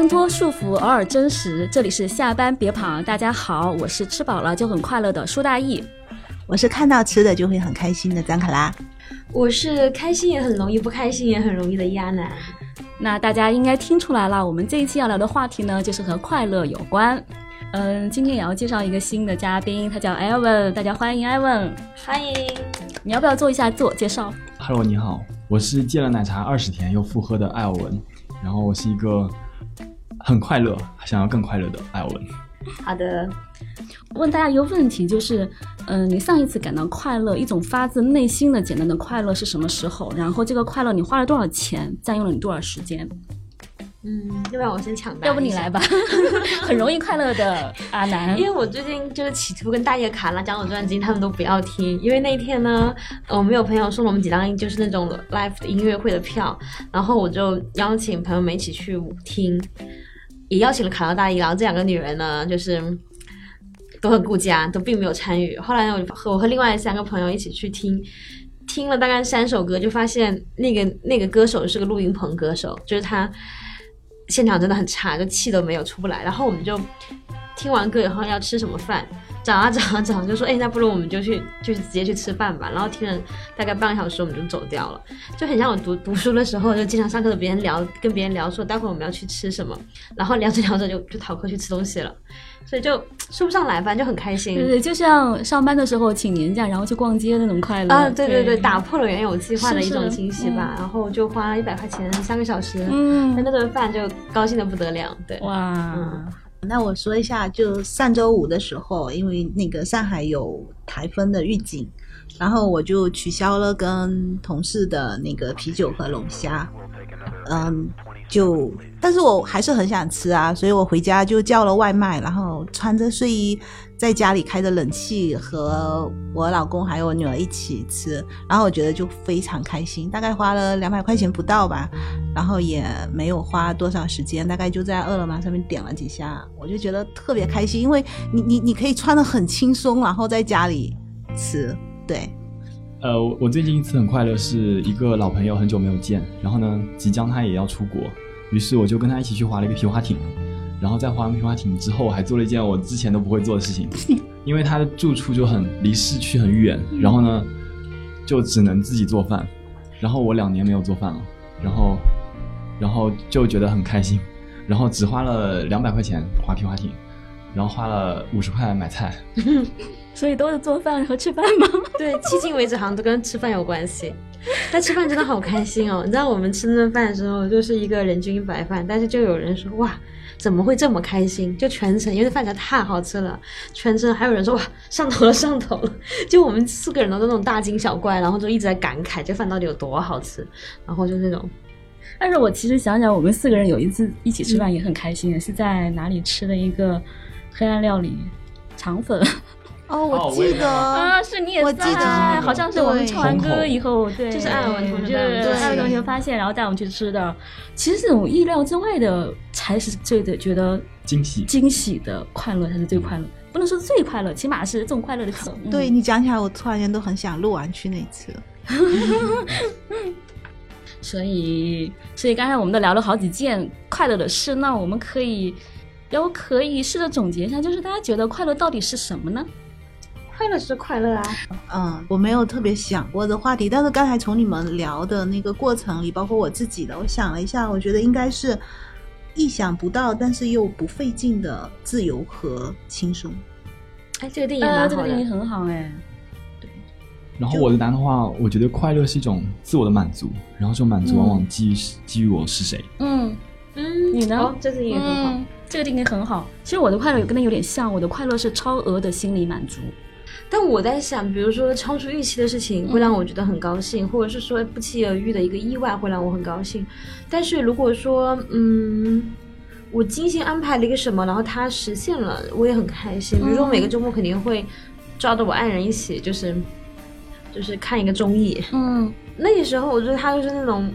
挣脱束缚，偶尔真实。这里是下班别跑，大家好，我是吃饱了就很快乐的舒大义，我是看到吃的就会很开心的张卡拉，我是开心也很容易，不开心也很容易的亚楠。那大家应该听出来了，我们这一期要聊的话题呢，就是和快乐有关。嗯，今天也要介绍一个新的嘉宾，他叫艾文，大家欢迎艾文，欢迎。你要不要做一下自我介绍？Hello，你好，我是戒了奶茶二十天又复喝的艾尔文，然后我是一个很快乐，想要更快乐的艾尔文。好的，问大家一个问题，就是，嗯，你上一次感到快乐，一种发自内心的简单的快乐是什么时候？然后这个快乐你花了多少钱，占用了你多少时间？嗯，要不然我先抢答。要不你来吧，很容易快乐的阿南。因为我最近就是企图跟大叶卡拉讲我专辑，他们都不要听。因为那天呢，我们有朋友送了我们几张就是那种 live 的音乐会的票，然后我就邀请朋友们一起去听，也邀请了卡拉大姨，然后这两个女人呢，就是都很顾家，都并没有参与。后来呢，我和我和另外三个朋友一起去听，听了大概三首歌，就发现那个那个歌手是个录音棚歌手，就是他。现场真的很差，就气都没有出不来。然后我们就听完歌以后要吃什么饭，找啊找啊找，就说哎，那不如我们就去，就是直接去吃饭吧。然后听了大概半个小时，我们就走掉了。就很像我读读书的时候，就经常上课跟别人聊，跟别人聊说待会我们要去吃什么，然后聊着聊着就就逃课去吃东西了。所以就说不上来，反正就很开心。对对，就像上班的时候请年假，然后去逛街那种快乐啊！对对对，打破了原有计划的一种惊喜吧。然后就花了一百块钱三个小时，嗯，那顿饭就高兴的不得了。对，哇，那我说一下，就上周五的时候，因为那个上海有台风的预警，然后我就取消了跟同事的那个啤酒和龙虾，嗯。就，但是我还是很想吃啊，所以我回家就叫了外卖，然后穿着睡衣在家里开着冷气，和我老公还有我女儿一起吃，然后我觉得就非常开心，大概花了两百块钱不到吧，然后也没有花多少时间，大概就在饿了么上面点了几下，我就觉得特别开心，因为你你你可以穿的很轻松，然后在家里吃，对。呃，我最近一次很快乐，是一个老朋友，很久没有见，然后呢，即将他也要出国，于是我就跟他一起去划了一个皮划艇，然后在划完皮划艇之后，我还做了一件我之前都不会做的事情，因为他的住处就很离市区很远，然后呢，就只能自己做饭，然后我两年没有做饭了，然后，然后就觉得很开心，然后只花了两百块钱划皮划艇，然后花了五十块买菜。所以都是做饭和吃饭吗？对，迄今为止好像都跟吃饭有关系。但吃饭真的好开心哦！你知道我们吃那顿饭的时候，就是一个人均一百饭，但是就有人说哇，怎么会这么开心？就全程因为饭菜太好吃了，全程还有人说哇上头了上头了。就我们四个人都那种大惊小怪，然后就一直在感慨这饭到底有多好吃，然后就那种。但是我其实想想，我们四个人有一次一起吃饭也很开心，是在哪里吃的一个黑暗料理肠粉。哦，我记得啊，是你也在，好像是我们唱完歌以后，对，就是艾文同学，对，艾文同学发现，然后带我们去吃的。其实这种意料之外的才是最的觉得惊喜，惊喜的快乐才是最快乐，不能说最快乐，起码是这种快乐的种。对你讲起来，我突然间都很想录完去那次。所以，所以刚才我们都聊了好几件快乐的事，那我们可以，要可以试着总结一下，就是大家觉得快乐到底是什么呢？快乐是快乐啊，嗯，我没有特别想过的话题，但是刚才从你们聊的那个过程里，包括我自己的，我想了一下，我觉得应该是意想不到，但是又不费劲的自由和轻松。哎，这个电影蛮好这个电影很好哎。对。然后我的答案的话，我觉得快乐是一种自我的满足，然后这种满足往往基于基于我是谁。嗯嗯，你呢？这个电影很好，这个定义很好。其实我的快乐跟他有点像，我的快乐是超额的心理满足。但我在想，比如说超出预期的事情会让我觉得很高兴，或者是说不期而遇的一个意外会让我很高兴。但是如果说，嗯，我精心安排了一个什么，然后它实现了，我也很开心。比如说每个周末肯定会抓着我爱人一起，就是就是看一个综艺。嗯，那个时候我觉得他就是那种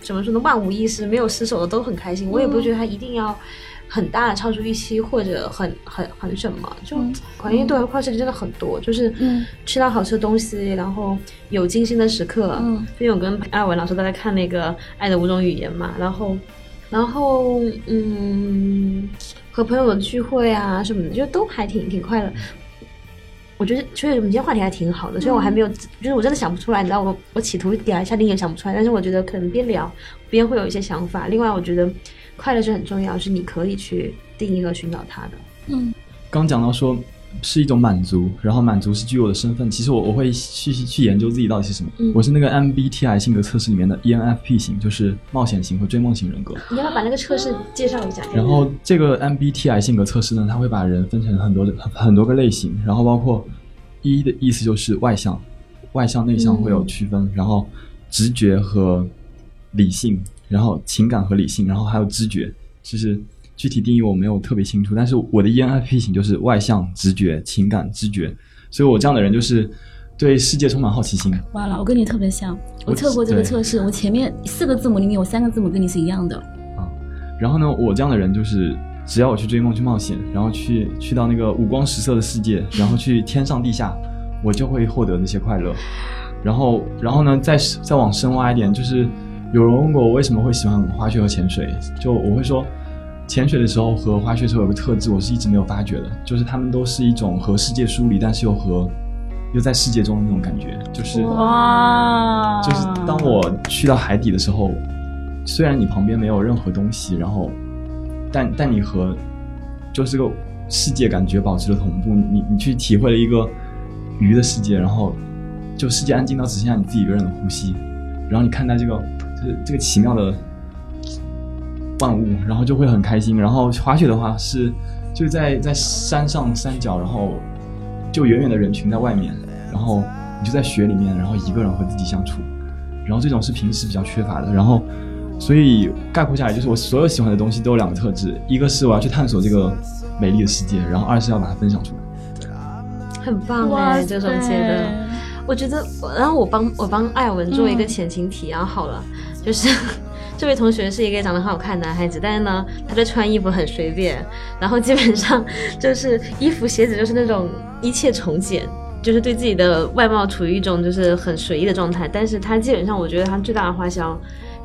怎么说呢，万无一失，没有失手的都很开心。我也不觉得他一定要。很大的超出预期，或者很很很什么，就关于对快乐真的很多，就是吃到好吃的东西，然后有精心的时刻。嗯，因为我跟艾文老师都在看那个《爱的五种语言》嘛，然后然后嗯，和朋友的聚会啊什么的，就都还挺挺快乐。我觉得，所以我们今天话题还挺好的，所以我还没有，就是我真的想不出来，你知道，我我企图点一下你也想不出来，但是我觉得可能边聊边会有一些想法。另外，我觉得快乐是很重要，是你可以去定义和寻找它的。嗯，刚讲到说是一种满足，然后满足是具有的身份。其实我我会去去研究自己到底是什么。嗯我是那个 MBTI 性格测试里面的 E ENFP 型，就是冒险型和追梦型人格。你要不要把那个测试介绍一下？然后这个 MBTI 性格测试呢，它会把人分成很多很很多个类型，然后包括一的意思就是外向，外向内向会有区分，然后直觉和理性，然后情感和理性，然后还有知觉，就是具体定义我没有特别清楚，但是我的 E ENFP 型就是外向、直觉、情感、知觉，所以我这样的人就是对世界充满好奇心。哇了，我跟你特别像，我我测过这个测试，我前面四个字母里面有三个字母跟你是一样的。啊然后呢，我这样的人就是，只要我去追梦、去冒险，然后去去到那个五光十色的世界，然后去天上地下，我就会获得那些快乐。然后，然后呢，再再往深挖一点，就是有人问过我为什么会喜欢滑雪和潜水，就我会说，潜水的时候和滑雪的时候有个特质，我是一直没有发觉的，就是他们都是一种和世界疏离，但是又和又在世界中的那种感觉，就是哇就是当我去到海底的时候，虽然你旁边没有任何东西，然后，但但你和就是这个世界感觉保持了同步，你你去体会了一个鱼的世界，然后就世界安静到只剩下你自己一个人的呼吸，然后你看待这个就是这个奇妙的万物，然后就会很开心。然后滑雪的话是就是在在山上山脚，然后就远远的人群在外面，然后你就在雪里面，然后一个人和自己相处，然后这种是平时比较缺乏的。然后所以概括下来，就是我所有喜欢的东西都有两个特质，一个是我要去探索这个美丽的世界，然后二是要把它分享出来。很棒哎，这种觉得。我觉得，然后我帮我帮艾文做一个前情提要好了，就是 这位同学是一个长得很好看的男孩子，但是呢，他在穿衣服很随便，然后基本上就是衣服鞋子就是那种一切从简，就是对自己的外貌处于一种就是很随意的状态。但是他基本上，我觉得他最大的花销。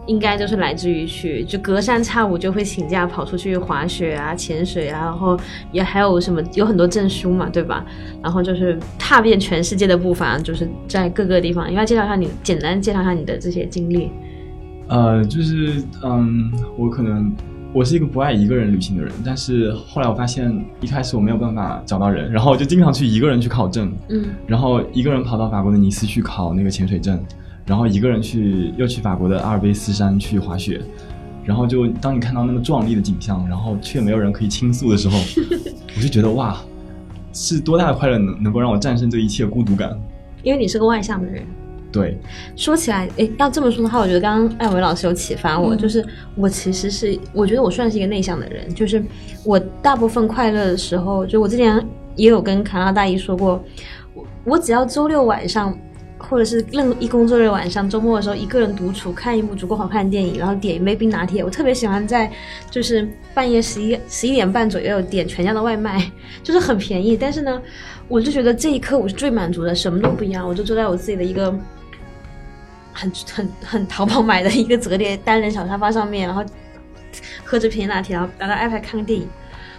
应该就是来自于去，就隔三差五就会请假跑出去滑雪啊、潜水啊，然后也还有什么有很多证书嘛，对吧？然后就是踏遍全世界的步伐，就是在各个地方。应该介绍一下你，简单介绍一下你的这些经历。呃，就是嗯，我可能我是一个不爱一个人旅行的人，但是后来我发现一开始我没有办法找到人，然后我就经常去一个人去考证，嗯，然后一个人跑到法国的尼斯去考那个潜水证，然后一个人去又去法国的阿尔卑斯山去滑雪，然后就当你看到那么壮丽的景象，然后却没有人可以倾诉的时候，我就觉得哇，是多大的快乐能能够让我战胜这一切孤独感？因为你是个外向的人。对，说起来，诶，要这么说的话，我觉得刚刚艾维老师有启发我，嗯就是我其实是，我觉得我算是一个内向的人，就是我大部分快乐的时候，就我之前也有跟卡拉大姨说过，我我只要周六晚上。或者是任一工作日晚上、周末的时候，一个人独处看一部足够好看的电影，然后点一杯冰拿铁。我特别喜欢在就是半夜十一十一点半左右点全家的外卖，就是很便宜。但是呢，我就觉得这一刻我是最满足的，什么都不一样，我就坐在我自己的一个很很很淘宝买的一个折叠单人小沙发上面，然后喝着便宜拿铁，然后拿着 iPad 看个电影。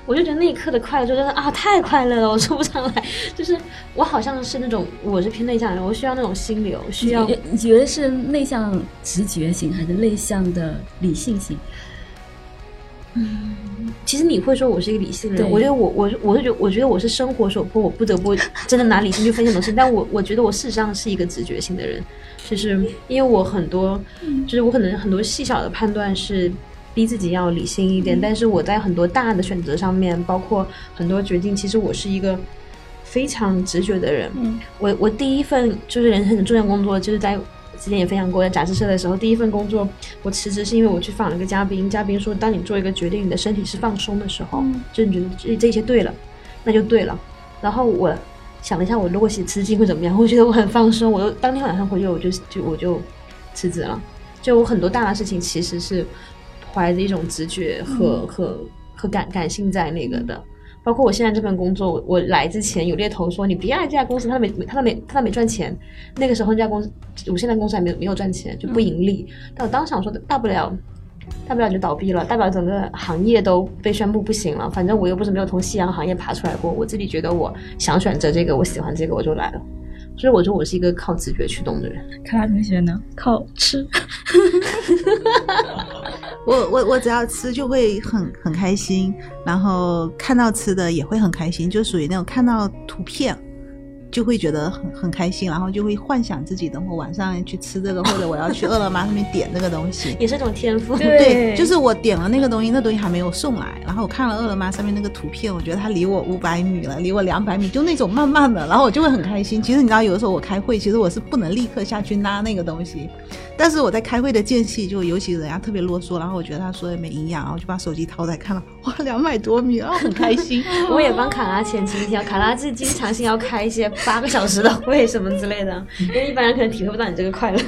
我就觉得那一刻的快乐就真的啊太快乐了，我说不上来。就是我好像是那种我是偏内向的人，我需要那种心流，需要你你觉得是内向直觉型还是内向的理性型？其实你会说我是一个理性的人，对我觉得我我我是觉我觉得我是生活所迫，我不得不真的拿理性去分析很多事情。但我我觉得我事实上是一个直觉性的人，就是因为我很多，就是我可能很多细小的判断是逼自己要理性一点，但是我在很多大的选择上面，包括很多决定，其实我是一个非常直觉的人。嗯我我第一份就是人生的重要工作，就是在之前也分享过，在杂志社的时候，第一份工作我辞职是因为我去访了一个嘉宾，嘉宾说，当你做一个决定，你的身体是放松的时候，嗯就你觉得这这些对了，那就对了。然后我想了一下，我如果写辞职信会怎么样？我觉得我很放松，我就当天晚上回去我就就我就辞职了。就我很多大的事情其实是怀着一种直觉和、和和感感性在那个的。包括我现在这份工作，我我来之前有猎头说你别来这家公司，他没他没他没赚钱。那个时候那家公司，我现在公司还没有没有赚钱，就不盈利。但我当时想说，大不了大不了就倒闭了，大不了整个行业都被宣布不行了。反正我又不是没有从夕阳行业爬出来过，我自己觉得我想选择这个，我喜欢这个，我就来了。所以我觉得我是一个靠直觉驱动的人。卡拉同学呢？靠吃。我我我只要吃就会很很开心，然后看到吃的也会很开心，就属于那种看到图片就会觉得很很开心，然后就会幻想自己等会晚上去吃这个，或者我要去饿了么上面点这个东西。也是一种天赋。对，就是我点了那个东西，那东西还没有送来，然后我看了饿了么上面那个图片，我觉得它离我五百米了，离我两百米，就那种慢慢的，然后我就会很开心。其实你知道，有的时候我开会，其实我是不能立刻下去拉那个东西。但是我在开会的间隙，就尤其人家特别啰嗦，然后我觉得他说的没营养，然后就把手机掏出来看了，哇，两百多米，然后很开心。我也帮卡拉前情提要，卡拉是经常性要开一些八个小时的会什么之类的，因为一般人可能体会不到你这个快乐。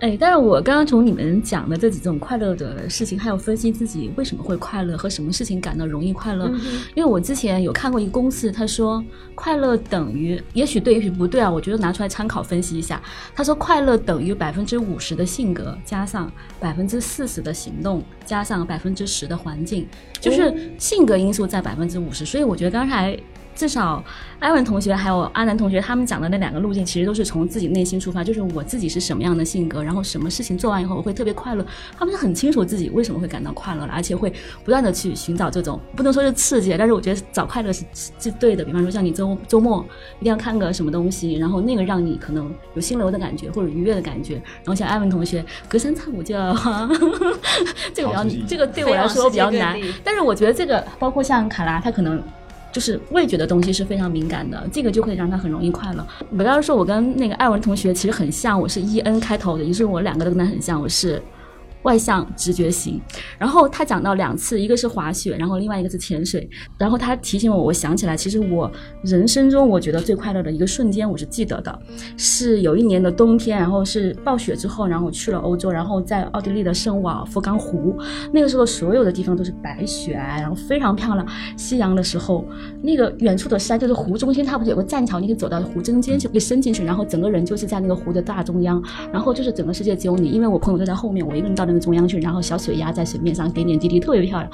哎，但是我刚刚从你们讲的这几种快乐的事情，还有分析自己为什么会快乐和什么事情感到容易快乐，因为我之前有看过一个公式，他说快乐等于，也许对，也许不对啊，我觉得拿出来参考分析一下。他说快乐等于百分之五十的性格加上百分之四十的行动加上百分之十的环境，就是性格因素在百分之五十，所以我觉得刚才。至少艾文同学还有阿南同学他们讲的那两个路径，其实都是从自己内心出发，就是我自己是什么样的性格，然后什么事情做完以后我会特别快乐。他们是很清楚自己为什么会感到快乐的，而且会不断的去寻找这种不能说是刺激，但是我觉得找快乐是是对的。比方说像你周周末一定要看个什么东西，然后那个让你可能有心流的感觉或者愉悦的感觉。然后像艾文同学隔三差五就要，这个比较这个对我来说比较难，但是我觉得这个包括像卡拉，他可能。就是味觉的东西是非常敏感的，这个就会让他很容易快乐。我刚刚说，我跟那个艾文同学其实很像，我是 E N 开头的，也是我两个都跟他很像，我是。外向直觉型，然后他讲到两次，一个是滑雪，然后另外一个是潜水。然后他提醒我，我想起来，其实我人生中我觉得最快乐的一个瞬间，我是记得的，是有一年的冬天，然后是暴雪之后，然后我去了欧洲，然后在奥地利的圣瓦尔夫冈湖，那个时候所有的地方都是白雪，然后非常漂亮。夕阳的时候，那个远处的山就是湖中心，它不是有个栈桥，你可以走到湖中间就可以伸进去，然后整个人就是在那个湖的大中央，然后就是整个世界只有你，因为我朋友都在后面，我一个人到那。中央去，然后小水鸭在水面上点点滴滴，特别漂亮。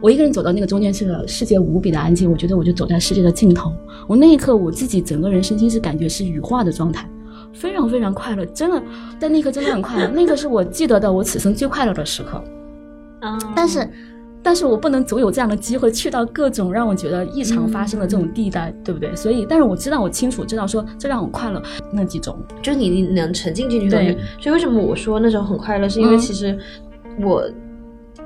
我一个人走到那个中间去了，世界无比的安静。我觉得我就走在世界的尽头。我那一刻，我自己整个人身心是感觉是羽化的状态，非常非常快乐，真的。在那一刻真的很快乐，那个是我记得的我此生最快乐的时刻。啊，但是。但是我不能总有这样的机会去到各种让我觉得异常发生的这种地带，对不对？所以，但是我知道，我清楚知道说这让我快乐那几种，就是你能沉浸进去。对。所以为什么我说那时候很快乐，是因为其实我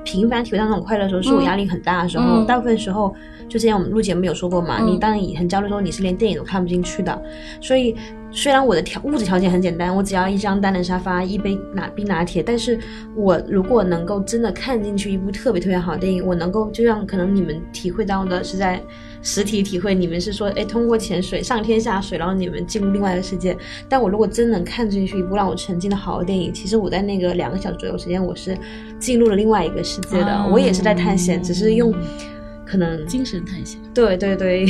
频繁体会到那种快乐的时候，是我压力很大的时候。大部分时候，就之前我们录节目有说过嘛，你当你很焦虑的时候，你是连电影都看不进去的。所以。虽然我的条物质条件很简单，我只要一张单人沙发、一杯拿冰拿铁，但是我如果能够真的看进去一部特别特别好的电影，我能够就像可能你们体会到的是在实体体会，你们是说哎通过潜水上天下水，然后你们进入另外一个世界。但我如果真能看进去一部让我沉浸的好的电影，其实我在那个两个小时左右时间，我是进入了另外一个世界的，我也是在探险，只是用可能精神探险。对 对对，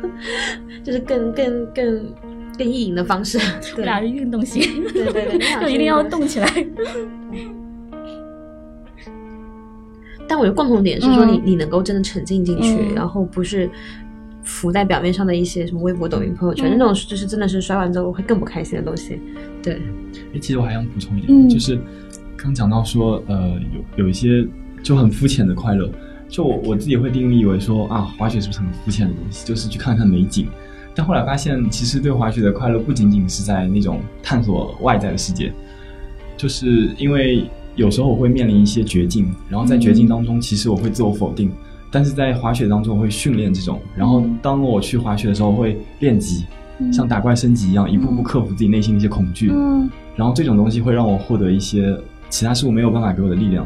就是更更更。更意淫的方式，我俩是运动型，对对对，就 一定要动起来。但我的共同点是说，你你能够真的沉浸进去，然后不是浮在表面上的一些什么微博、抖音、朋友圈那种，就是真的是刷完之后会更不开心的东西。对。哎，其实我还想补充一点，就是刚讲到说，呃，有有一些就很肤浅的快乐，就我我自己会定义为说啊，滑雪是不是很肤浅的东西？就是去看看美景。但后来发现，其实对滑雪的快乐不仅仅是在那种探索外在的世界，就是因为有时候我会面临一些绝境，然后在绝境当中，其实我会自我否定，但是在滑雪当中会训练这种，然后当我去滑雪的时候会练级，像打怪升级一样，一步步克服自己内心的一些恐惧，然后这种东西会让我获得一些其他事物没有办法给我的力量。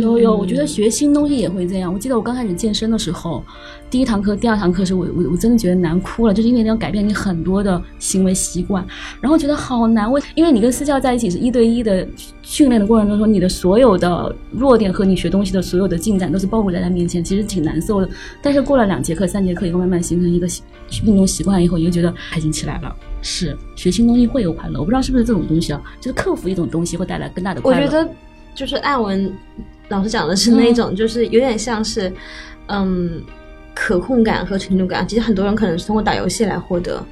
有有，我觉得学新东西也会这样。我记得我刚开始健身的时候，第一堂课、第二堂课时，我我我真的觉得难哭了，就是因为你要改变你很多的行为习惯，然后觉得好难。为因为你跟私教在一起是一对一的训练的过程当中，你的所有的弱点和你学东西的所有的进展都是暴露在他面前，其实挺难受的。但是过了两节课、三节课以后，慢慢形成一个运动习惯以后，你就觉得开心起来了。是学新东西会有快乐，我不知道是不是这种东西啊，就是克服一种东西会带来更大的快乐。我觉得。就是艾文老师讲的是那种，就是有点像是，嗯，可控感和成就感。其实很多人可能是通过打游戏来获得。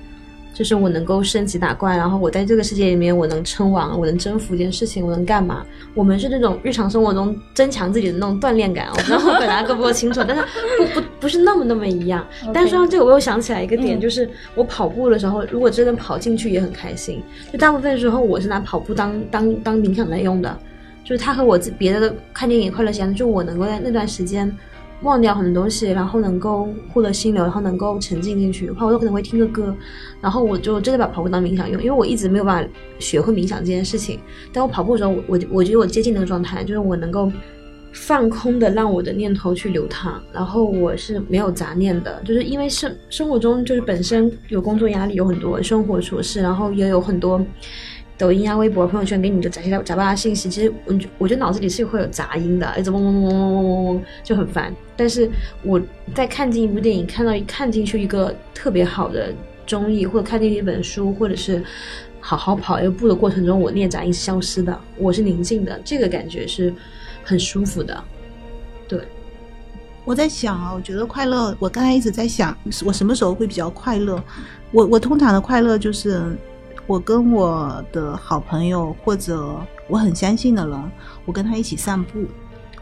就是我能够升级打怪，然后我在这个世界里面我能称王，我能征服一件事情，我能干嘛？我们是那种日常生活中增强自己的那种锻炼感。我不知道我表达够不够清楚，但是不不不是那么那么一样。但是说到这个，我又想起来一个点，就是我跑步的时候，如果真的跑进去也很开心。就大部分时候我是拿跑步当当当冥想来用的，就是他和我自别的看电影快乐相就我能够在那段时间。忘掉很多东西，然后能够获得心流，然后能够沉浸进去。的话，我都可能会听个歌，然后我就真的把跑步当冥想用，因为我一直没有办法学会冥想这件事情。但我跑步的时候，我我觉得我接近那个状态，就是我能够放空的让我的念头去流淌，然后我是没有杂念的。就是因为生生活中就是本身有工作压力，有很多生活琐事，然后也有很多。抖音啊、微博、朋友圈给你的杂七杂八的信息，其实我我觉得脑子里是会有杂音的，一直嗡嗡嗡嗡嗡嗡嗡，就很烦。但是我在看进一部电影，看到看进去一个特别好的综艺，或者看进去一本书，或者是好好跑一个步的过程中，我念杂音是消失的，我是宁静的，这个感觉是很舒服的。对，我在想啊，我觉得快乐，我刚才一直在想，我什么时候会比较快乐？我我通常的快乐就是。我跟我的好朋友或者我很相信的人，我跟他一起散步，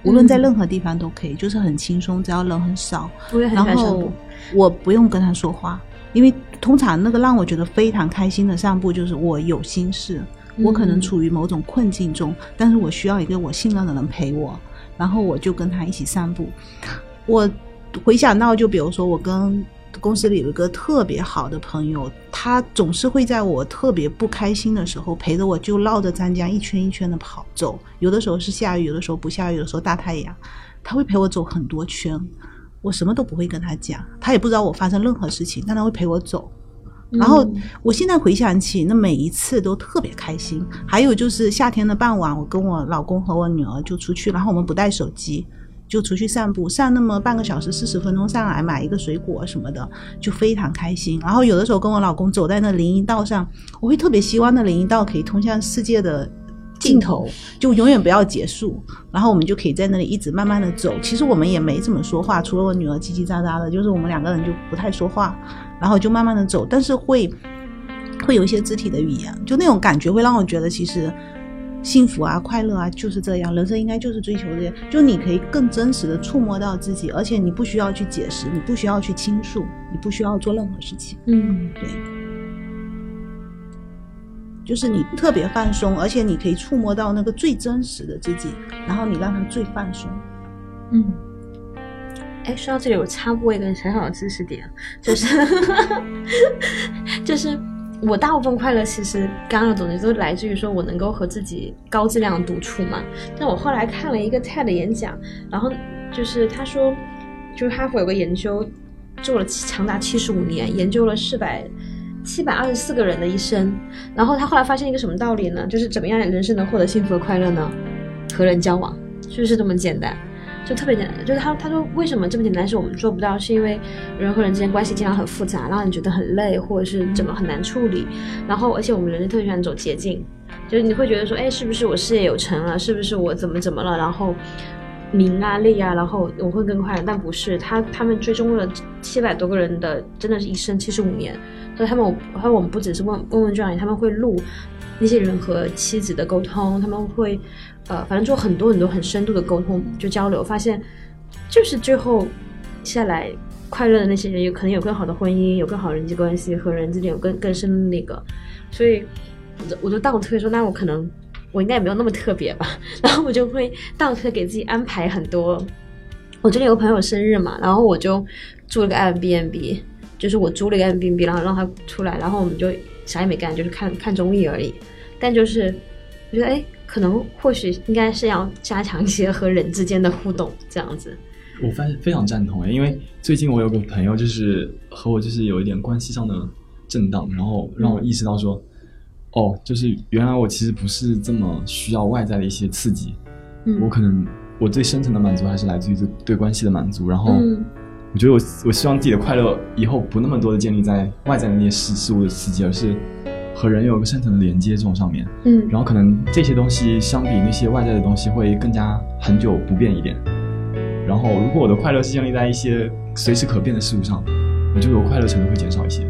无论在任何地方都可以，就是很轻松，只要人很少。然后我不用跟他说话，因为通常那个让我觉得非常开心的散步，就是我有心事，我可能处于某种困境中，但是我需要一个我信任的人陪我，然后我就跟他一起散步。我回想到，就比如说我跟。公司里有一个特别好的朋友，他总是会在我特别不开心的时候陪着我，就绕着湛江一圈一圈的跑走。有的时候是下雨，有的时候不下雨，有的时候大太阳，他会陪我走很多圈。我什么都不会跟他讲，他也不知道我发生任何事情，但他会陪我走。然后我现在回想起那每一次都特别开心。还有就是夏天的傍晚，我跟我老公和我女儿就出去，然后我们不带手机。就出去散步，散那么半个小时、四十分钟上来买一个水果什么的，就非常开心。然后有的时候跟我老公走在那林荫道上，我会特别希望那林荫道可以通向世界的尽头，就永远不要结束。然后我们就可以在那里一直慢慢的走。其实我们也没怎么说话，除了我女儿叽叽喳喳的，就是我们两个人就不太说话，然后就慢慢的走。但是会会有一些肢体的语言，就那种感觉会让我觉得其实。幸福啊，快乐啊，就是这样。人生应该就是追求这些，就你可以更真实的触摸到自己，而且你不需要去解释，你不需要去倾诉，你不需要做任何事情。嗯，对，就是你特别放松，而且你可以触摸到那个最真实的自己，然后你让他最放松。嗯，哎，说到这里，我插播一个小小的知识点，就是 就是。我大部分快乐其实刚刚的总结都来自于说我能够和自己高质量独处嘛。但我后来看了一个 TED 演讲，然后就是他说，就是哈佛有个研究做了长达七十五年，研究了四百七百二十四个人的一生，然后他后来发现一个什么道理呢？就是怎么样人生能获得幸福和快乐呢？和人交往，就是这么简单。就特别简单，就是他他说为什么这么简单是我们做不到，是因为人和人之间关系经常很复杂，让你觉得很累，或者是怎么很难处理。然后而且我们人类特别喜欢走捷径，就是你会觉得说，哎，是不是我事业有成了？是不是我怎么怎么了？然后名啊利啊，然后我会更快。但不是，他他们追踪了七百多个人的，真的是一生七十五年。所以他们，还有我们不只是问问问卷，他们会录那些人和妻子的沟通，他们会。呃，反正就很多很多很深度的沟通，就交流，发现就是最后下来快乐的那些人，有可能有更好的婚姻，有更好人际关系，和人之间有更更深的那个。所以，我就我就倒推说，那我可能我应该也没有那么特别吧。然后我就会倒推给自己安排很多。我最近有个朋友生日嘛，然后我就住了个 M B N B，就是我租了一个 M B N B，然后让他出来，然后我们就啥也没干，就是看看综艺而已。但就是我觉得，哎。可能或许应该是要加强一些和人之间的互动，这样子。我非非常赞同因为最近我有个朋友就是和我就是有一点关系上的震荡，然后让我意识到说，哦，就是原来我其实不是这么需要外在的一些刺激，我可能我最深层的满足还是来自于对对关系的满足。然后我觉得我我希望自己的快乐以后不那么多的建立在外在的那些事事物的刺激，而是。和人有一个深层的连接这种上面，嗯然后可能这些东西相比那些外在的东西会更加恒久不变一点。然后如果我的快乐是建立在一些随时可变的事物上，我觉得我快乐程度会减少一些。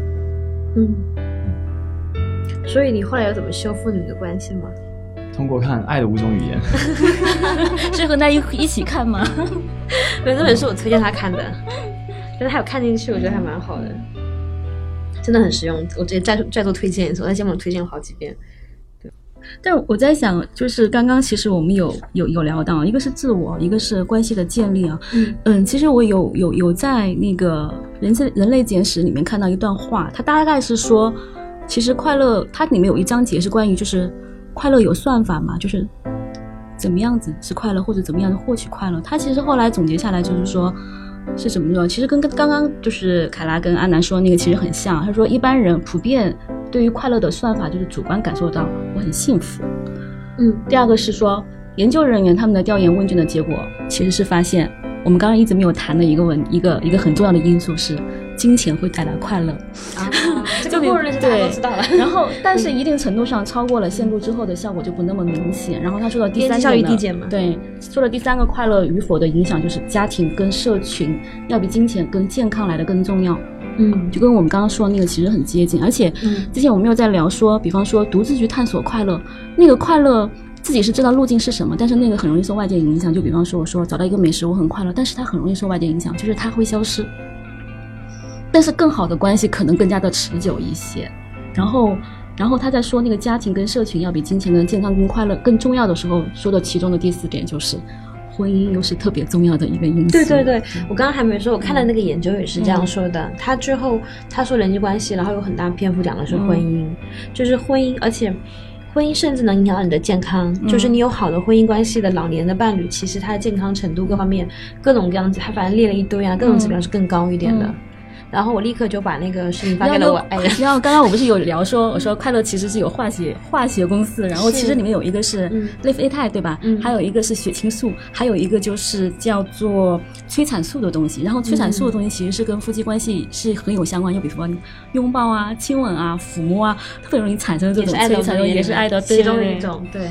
嗯。所以你后来有怎么修复你们的关系吗？通过看《爱的五种语言 》，是和他一一起看吗？对，这本书我推荐他看的，但是他有看进去，我觉得还蛮好的，真的很实用。我直接再再做推荐一次，我在节目推荐了好几遍。对但我在想，就是刚刚其实我们有有有聊到，一个是自我，一个是关系的建立啊。嗯嗯，其实我有有有在那个《人类人类简史》里面看到一段话，它大概是说，其实快乐它里面有一章节是关于就是快乐有算法嘛，就是怎么样子是快乐，或者怎么样子获取快乐。它其实后来总结下来就是说。是怎么说？其实跟跟刚刚就是凯拉跟阿南说那个其实很像。他说一般人普遍对于快乐的算法就是主观感受到我很幸福。嗯第二个是说研究人员他们的调研问卷的结果其实是发现我们刚刚一直没有谈的一个问一个一个很重要的因素是金钱会带来快乐。啊，这个默认是大家都知道了。然后，但是一定程度上超过了限度之后的效果就不那么明显。然后他说到第三边际效益个呢递减嘛对，说了第三个快乐与否的影响就是家庭跟社群要比金钱跟健康来的更重要。嗯就跟我们刚刚说的那个其实很接近，而且嗯之前我们有在聊说，比方说独自去探索快乐，那个快乐自己是知道路径是什么，但是那个很容易受外界影响。就比方说我说找到一个美食我很快乐，但是它很容易受外界影响，就是它会消失。但是更好的关系可能更加的持久一些。然后，然后他在说那个家庭跟社群要比金钱跟健康跟快乐更重要的时候，说的其中的第四点就是。婚姻又是特别重要的一个因素。对对对，我刚刚还没说，我看了那个研究也是这样说的。他最后他说人际关系，然后有很大篇幅讲的是婚姻，就是婚姻，而且婚姻甚至能影响到你的健康。就是你有好的婚姻关系的老年的伴侣，其实他的健康程度各方面各种各样子，他反正列了一堆啊，各种指标是更高一点的。嗯然后我立刻就把那个视频发给了我爱人。然后 刚刚我不是有聊说，我说快乐其实是有化学化学公司，然后其实里面有一个是嗯内啡肽，对吧？嗯还有一个是血清素，还有一个就是叫做催产素的东西。然后催产素的东西其实是跟夫妻关系是很有相关，就比如说拥抱啊、亲吻啊、抚摸啊，特别容易产生这种催产素，也是爱的其中对一种，对。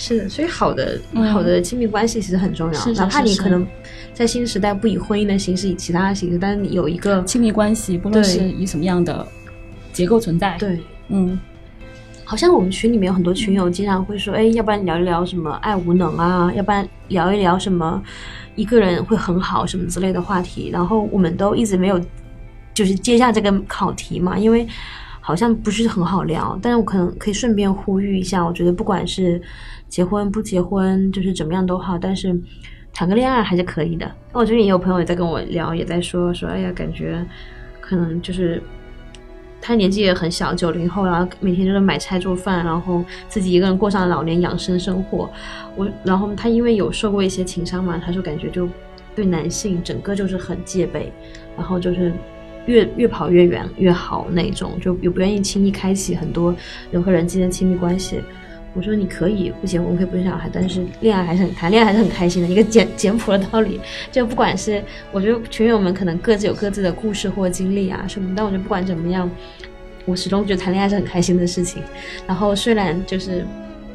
是的，所以好的、嗯。好的亲密关系其实很重要，是是哪怕你可能在新时代不以婚姻的形式，以其他的形式，但是你有一个亲密关系，不论是以什么样的结构存在，，对，嗯。好像我们群里面有很多群友经常会说，哎，要不然聊一聊什么爱无能啊，要不然聊一聊什么一个人会很好什么之类的话题，然后我们都一直没有就是接下这个考题嘛，因为好像不是很好聊，但是我可能可以顺便呼吁一下，我觉得不管是结婚不结婚，就是怎么样都好，但是谈个恋爱还是可以的。那我最近也有朋友也在跟我聊，也在说说，哎呀，感觉可能就是他年纪也很小，九零后，然后每天就是买菜做饭，然后自己一个人过上老年养生生活。我，然后他因为有受过一些情伤嘛，他就感觉就对男性整个就是很戒备，然后就是越越跑越远越好那种，就也不愿意轻易开启很多人和人之间的亲密关系。我说你可以不结婚，可以不生小孩，但是恋爱还是很谈恋爱还是很开心的，一个简简朴的道理。就不管是我觉得群友们可能各自有各自的故事或经历啊什么，但我觉得不管怎么样，我始终觉得谈恋爱是很开心的事情。然后虽然就是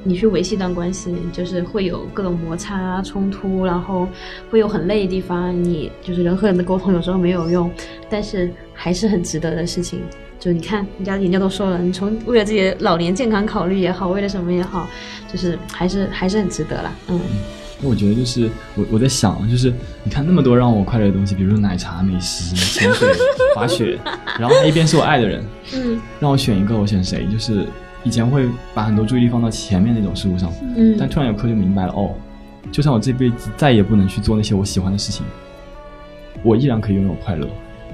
你去维系一段关系，就是会有各种摩擦啊、冲突，然后会有很累的地方，你就是人和人的沟通有时候没有用，但是还是很值得的事情。就你看，人家人家都说了，你从为了自己的老年健康考虑也好，为了什么也好，就是还是还是很值得啦。嗯，那我觉得就是我我在想，就是你看那么多让我快乐的东西，比如说奶茶、美食、潜水、滑雪，然后他一边是我爱的人，嗯让我选一个，我选谁？就是以前会把很多注意力放到前面那种事物上，嗯，但突然有刻就明白了，哦，就算我这辈子再也不能去做那些我喜欢的事情，我依然可以拥有快乐，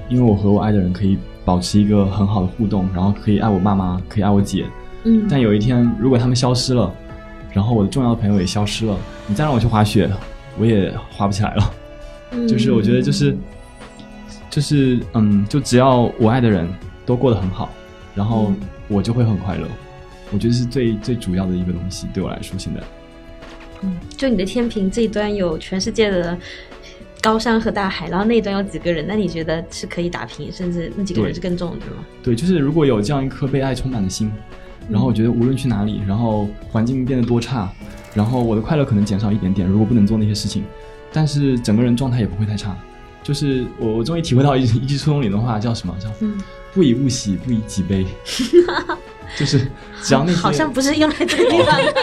因为我和我爱的人可以保持一个很好的互动，然后可以爱我爸妈，可以爱我姐。嗯，但有一天，如果他们消失了，然后我的重要的朋友也消失了，你再让我去滑雪，我也滑不起来了。嗯 就是我觉得就是就是嗯，就只要我爱的人都过得很好，然后嗯我就会很快乐。我觉得是最最主要的一个东西，对我来说现在。嗯就你的天平这一端有全世界的高山和大海，然后那一端有几个人，那你觉得是可以打平，甚至那几个人是更重的，对吗？对，就是如果有这样一颗被爱充满的心，然后我觉得无论去哪里，然后环境变得多差，然后我的快乐可能减少一点点，如果不能做那些事情，但是整个人状态也不会太差。就是我我终于体会到一一句书中里的话，叫什么？叫不以物喜，不以己悲。就是只要那些好像不是用来这个地方的，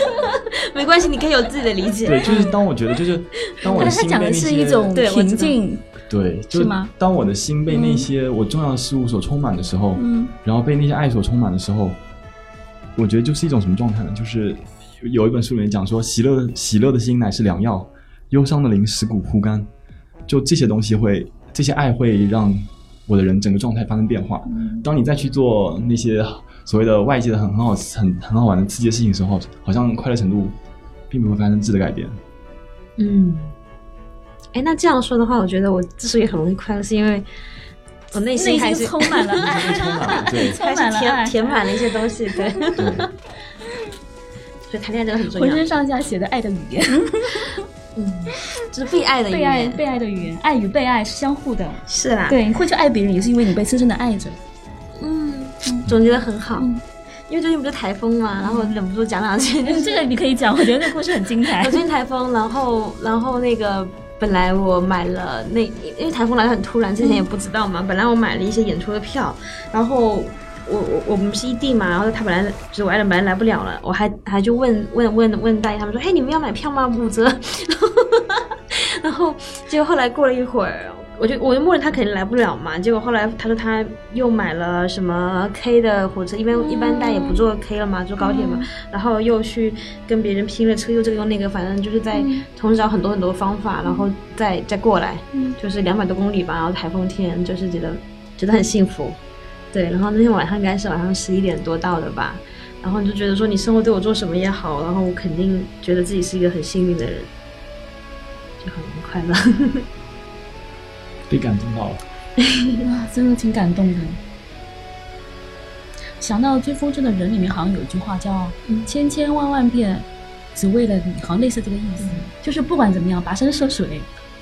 没关系，你可以有自己的理解。对，就是当我觉得，就是当我的心被那些平静，对，是吗？当我的心被那些我重要的事物所充满的时候，嗯，然后被那些爱所充满的时候，我觉得就是一种什么状态呢？就是有一本书里面讲说，喜乐喜乐的心乃是良药，忧伤的灵使骨枯干。就这些东西会，这些爱会让我的人整个状态发生变化。当你再去做那些。所谓的外界的很很好很很好玩的刺激的事情时候，好像快乐程度并不会发生质的改变。嗯，哎，那这样说的话，我觉得我之所以很容易快乐，是因为我内心还是充满了爱，充满了 填满了一些东西，对。所以谈恋爱真的很重要。浑身上下写的爱的语言，嗯，就是被爱的被爱被爱的语言，爱与被爱是相互的，是啦。对，你会去爱别人，也是因为你被深深的爱着。总结的很好，因为最近不是台风嘛，然后忍不住讲两句。这个你可以讲，我觉得这个故事很精彩。我最近台风，然后然后那个本来我买了那，因为台风来的很突然，之前也不知道嘛。本来我买了一些演出的票，然后我我我们是异地嘛，然后他本来就是我爱人本来来不了了，我还还就问问问问大爷他们说，嘿，你们要买票吗？五折。然后结果后来过了一会儿。我就我就默认他肯定来不了嘛，结果后来他说他又买了什么 K 的火车，一般一般大家也不坐 K 了嘛，坐高铁嘛，然后又去跟别人拼了车，又这个又那个，反正就是在同时找很多很多方法，然后再再过来，就是两百多公里吧，然后台风天，就是觉得觉得很幸福，对，然后那天晚上应该是晚上十一点多到的吧，然后你就觉得说你生活对我做什么也好，然后我肯定觉得自己是一个很幸运的人，就很快乐。被感动到了，哇，真的挺感动的。想到《追风筝的人》里面好像有一句话叫“千千万万遍，只为了你”，好像类似这个意思。就是不管怎么样，跋山涉水，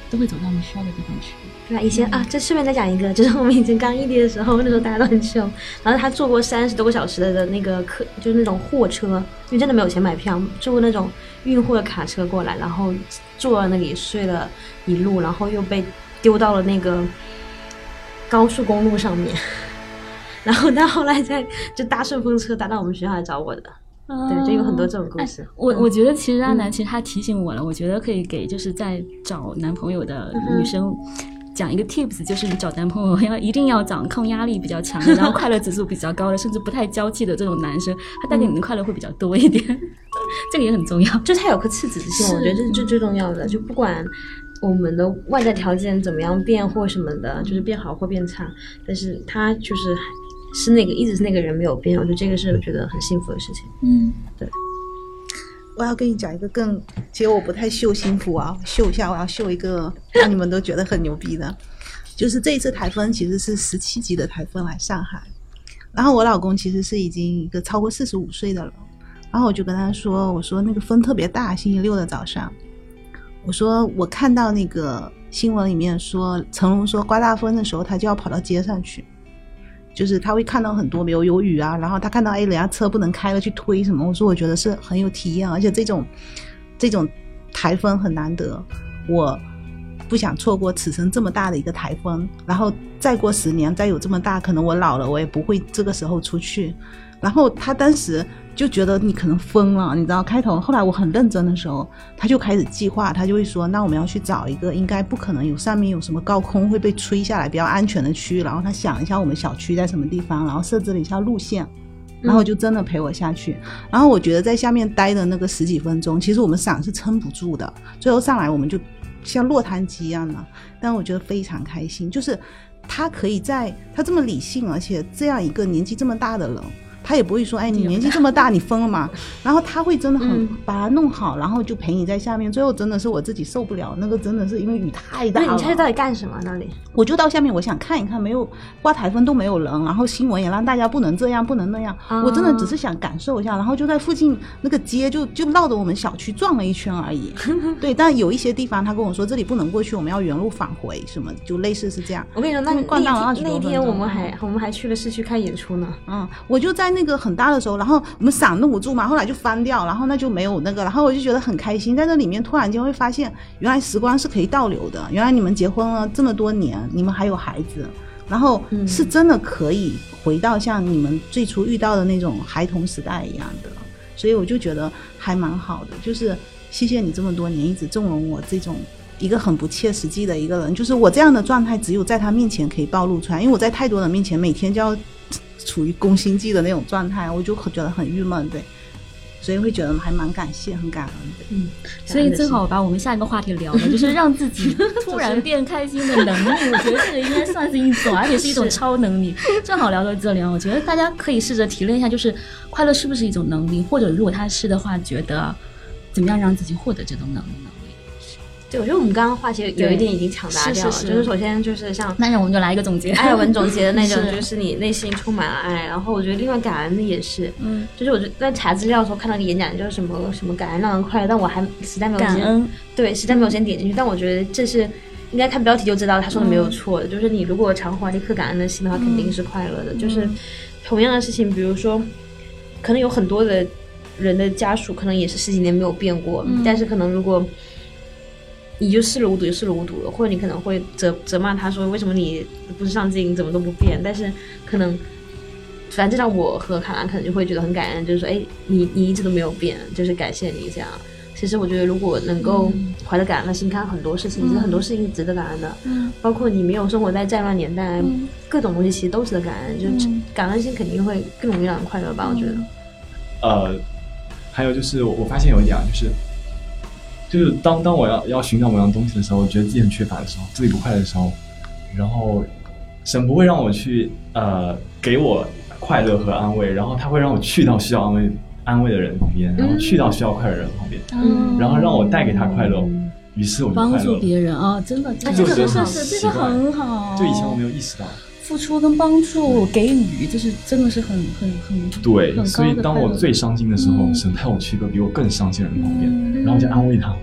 都会走到你需要的地方去。对啊，以前啊，这顺便再讲一个，就是我们以前刚异地的时候，那时候大家都很穷，然后他坐过三十多个小时的的那个客，就是那种货车，因为真的没有钱买票，坐过那种运货的卡车过来，然后坐在那里睡了一路，然后又被。丢到了那个高速公路上面，然后他后来在就搭顺风车搭到我们学校来找我的，对，就有很多这种故事。我我觉得其实阿南其实他提醒我了，我觉得可以给就是在找男朋友的女生讲一个 tips，就是你找男朋友要一定要找抗压力比较强的，然后快乐指数比较高的，甚至不太娇气的这种男生，他带给你的快乐会比较多一点。这个也很重要，就是他有颗赤子之心，我觉得这是最最重要的，就不管。我们的外在条件怎么样变或什么的，就是变好或变差，但是他就是是那个一直是那个人没有变，我觉得这个是我觉得很幸福的事情。嗯，对。我要跟你讲一个更，其实我不太秀幸福啊，秀一下，我要秀一个让你们都觉得很牛逼的，就是这一次台风其实是十七级的台风来上海，然后我老公其实是已经一个超过四十五岁的了，然后我就跟他说，我说那个风特别大，星期六的早上。我说我看到那个新闻里面说，成龙说刮大风的时候，他就要跑到街上去，就是他会看到很多，比如有雨啊，然后他看到哎，人家车不能开了去推什么。我说我觉得是很有体验，而且这种这种台风很难得，我不想错过此生这么大的一个台风。然后再过十年再有这么大，可能我老了我也不会这个时候出去。然后他当时。就觉得你可能疯了，你知道？开头后来我很认真的时候，他就开始计划，他就会说：“那我们要去找一个应该不可能有上面有什么高空会被吹下来比较安全的区域。”然后他想一下我们小区在什么地方，然后设置了一下路线，然后就真的陪我下去。然后我觉得在下面待的那个十几分钟，其实我们伞是撑不住的，最后上来我们就像落汤鸡一样的。但我觉得非常开心，就是他可以在他这么理性，而且这样一个年纪这么大的人。他也不会说，哎，你年纪这么大，你疯了吗？然后他会真的很嗯把它弄好，然后就陪你在下面。最后真的是我自己受不了，那个真的是因为雨太大了。那你下去到底干什么？那里？我就到下面，我想看一看，没有刮台风都没有人，然后新闻也让大家不能这样，不能那样。啊我真的只是想感受一下，然后就在附近那个街就就绕着我们小区转了一圈而已。对，但有一些地方他跟我说这里不能过去，我们要原路返回，什么就类似是这样。我跟你说，那就逛到了20那一天那一多天我们还我们还去了市区看演出呢。嗯，我就在那个很大的时候，然后我们伞弄不住嘛，后来就翻掉，然后那就没有那个，然后我就觉得很开心，在这里面突然间会发现，原来时光是可以倒流的，原来你们结婚了这么多年，你们还有孩子，然后是真的可以回到像你们最初遇到的那种孩童时代一样的，所以我就觉得还蛮好的，就是谢谢你这么多年一直纵容我这种。一个很不切实际的一个人，就是我这样的状态，只有在他面前可以暴露出来，因为我在太多人面前每天就要处于攻心计的那种状态，我就觉得很郁闷，对，所以会觉得还蛮感谢、很感恩的。嗯，所以正好把我们下一个话题聊了，就是让自己 突然变开心的能力。我觉得这个应该算是一种，而且是一种超能力。正好聊到这里啊，我觉得大家可以试着提炼一下，就是快乐是不是一种能力，或者如果他是的话，觉得怎么样让自己获得这种能力？对，我觉得我们刚刚话题有一点已经抢答掉了，是是是就是首先就是像那让我们就来一个总结。艾文总结的那种，就是你内心充满了爱。然后我觉得另外感恩的也是，嗯，就是我在查资料的时候看到个演讲，就是什么什么感恩让人快乐，但我还实在没有时间感恩，对，实在没有时间点进去。但我觉得这是应该看标题就知道他说的没有错的，就是你如果常怀了一颗感恩的心的话，肯定是快乐的。就是同样的事情，比如说，可能有很多的人的家属可能也是十几年没有变过，但是可能如果你就视而无睹就视而无睹了，或者你可能会责责骂他说为什么你不是上进，你怎么都不变？但是可能，反正这让我和卡兰可能就会觉得很感恩，就是说，哎，你你一直都没有变，就是感谢你这样。其实我觉得，如果能够怀着感恩的心看很多事情，其实很多事情是值得感恩的。嗯，包括你没有生活在战乱年代，各种东西其实都值得感恩。就是感恩心肯定会更容易让人快乐吧？我觉得。呃，还有就是我我发现有一点啊，就是就是当当我要要寻找某样东西的时候，我觉得自己很缺乏的时候，自己不快乐的时候，然后神不会让我去呃给我快乐和安慰，然后他会让我去到需要安慰安慰的人旁边，然后去到需要快乐的人旁边，嗯然后让我带给他快乐，于是我就帮快乐了。助别人啊，真的，这这个真个很的是这个很好。就以前我没有意识到。付出跟帮助、给予，就是真的是很很很对很，所以当我最伤心的时候，嗯神派我去一个比我更伤心的人旁边，嗯然后我就安慰他，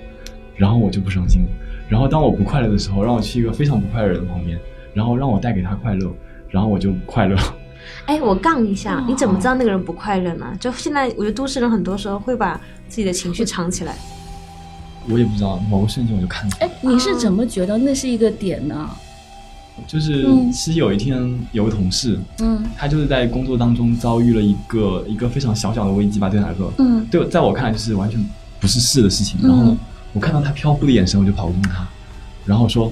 然后我就不伤心了。然后当我不快乐的时候，让我去一个非常不快乐的人旁边，然后让我带给他快乐，然后我就快乐。哎，我杠一下，你怎么知道那个人不快乐呢？就现在，我觉得都市人很多时候会把自己的情绪藏起来。我也不知道，某个瞬间我就看出来，哎，你是怎么觉得那是一个点呢？就是嗯。其实有一天有个同事，嗯。他就是在工作当中遭遇了一个一个非常小小的危机吧，对他来说，嗯。对，在我看来就是完全不是事的事情。然后呢，我看到他飘忽的眼神，我就跑过去问他，然后我说：“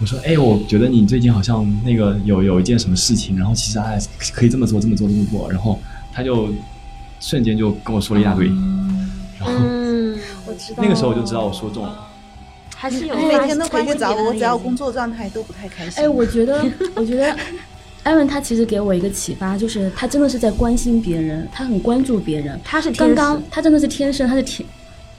我说，哎，我觉得你最近好像那个有有一件什么事情，然后其实哎可以这么做，这么做，这么做。”然后他就瞬间就跟我说了一大堆，然后嗯，我知道。那个时候我就知道我说中了。还是有每天都回去找我，我只要工工作状态都不太开心。哎，我觉得，我觉得，艾文他其实给我一个启发，就是他真的是在关心别人，他很关注别人。他是天使刚刚他真的是天生，他是天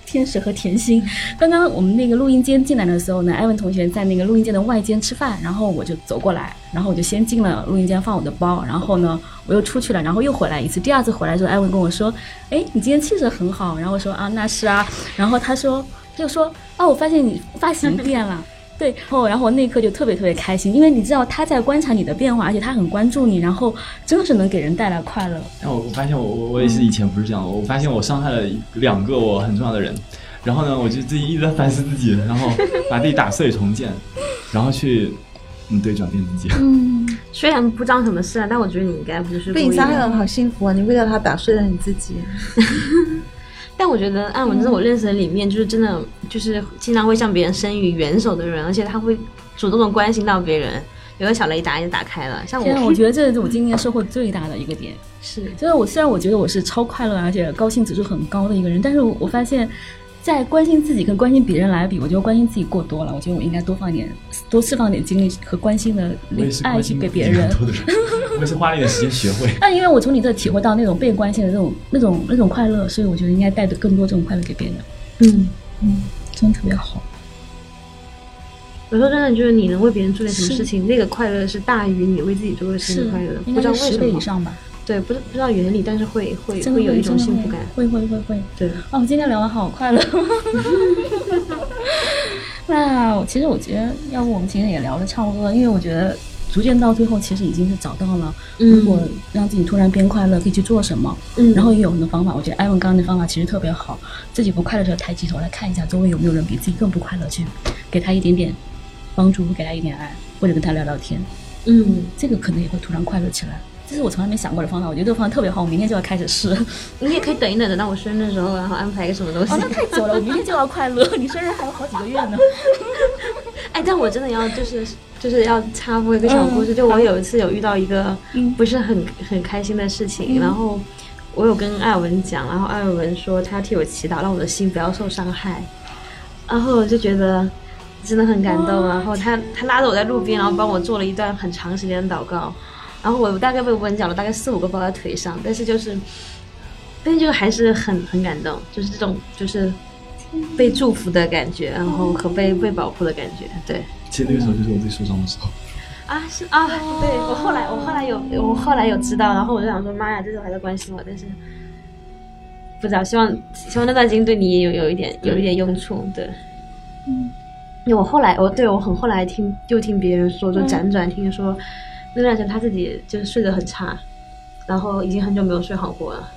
天使和甜心。刚刚我们那个录音间进来的时候呢，艾文同学在那个录音间的外间吃饭，然后我就走过来，然后我就先进了录音间放我的包，然后呢我又出去了，然后又回来一次。第二次回来之后，艾文跟我说：“哎，你今天气色很好。”然后我说：“啊，那是啊。”然后他说，他就说：“哦，我发现你发型变了。”对，然后然后我那一刻就特别特别开心，因为你知道他在观察你的变化，而且他很关注你，然后真的是能给人带来快乐。但我我发现我我我也是以前不是这样，我发现我伤害了两个我很重要的人，然后呢，我就自己一直在反思自己，然后把自己打碎重建，然后去嗯对转变自己。嗯，虽然不知道什么事啊，但我觉得你应该不是被。你伤害了好幸福啊！你为了他打碎了你自己。但我觉得安文是我认识的里面，就是真的就是经常会向别人伸予援手的人，而且他会主动的关心到别人。有个小雷达也打开了，像我 我觉得这是我今年收获最大的一个点。是就是我虽然我觉得我是超快乐，而且高兴指数很高的一个人，但是我发现在关心自己跟关心别人来比，我觉得关心自己过多了。我觉得我应该多放点，多释放点精力和关心的爱去给别人。我也是 花了一点时间学会。那因为我从你这体会到那种被关心的那种、那种、那种快乐，所以我觉得应该带着更多这种快乐给别人。嗯，嗯，真的特别好。有时候真的就是你能为别人做点什么事情，那个快乐是大于你为自己做的事情的快乐，不知道应该是十为什么。倍以上吧？对，不知不知道原理，但是会会真的会有一种幸福感。会会会会。对，哦，我今天聊的好快乐。那我其实我觉得，要不我们今天也聊的差不多了，因为我觉得逐渐到最后，其实已经是找到了，嗯如果让自己突然变快乐，可以去做什么，嗯然后也有很多方法。我觉得艾文刚刚的方法其实特别好，自己不快乐的时候抬起头来看一下周围有没有人比自己更不快乐，去给他一点点帮助，给他一点爱，或者跟他聊聊天，嗯，这个可能也会突然快乐起来。这是我从来没想过的方法，我觉得这个方法特别好，我明天就要开始试。你也可以等一等，等到我生日的时候，然后安排一个什么东西。哦，那太久了，我明天就要快乐，你生日还有好几个月呢。哎，但我真的要就是就是要插播一个小故事，嗯。就我有一次有遇到一个嗯。不是很很开心的事情，然后我有跟艾尔文讲，然后艾尔文说他要替我祈祷，让我的心不要受伤害，然后我就觉得真的很感动，然后他他拉着我在路边，然后帮我做了一段很长时间的祷告，然后我大概被蚊脚了大概四五个包在腿上，但是就是。但是就还是很很感动，就是这种就是被祝福的感觉，然后和被被保护的感觉，对。其实那个时候就是我最受伤的时候。啊，是啊，对我后来我后来有我后来有知道，然后我就想说，妈呀，这时候还在关心我，但是不知道，希望希望那段经历对你也有有一点有一点用处，对。嗯，因为我后来我对我很后来听又听别人说，就辗转听说那段时间他自己就是睡得很差，然后已经很久没有睡好过了。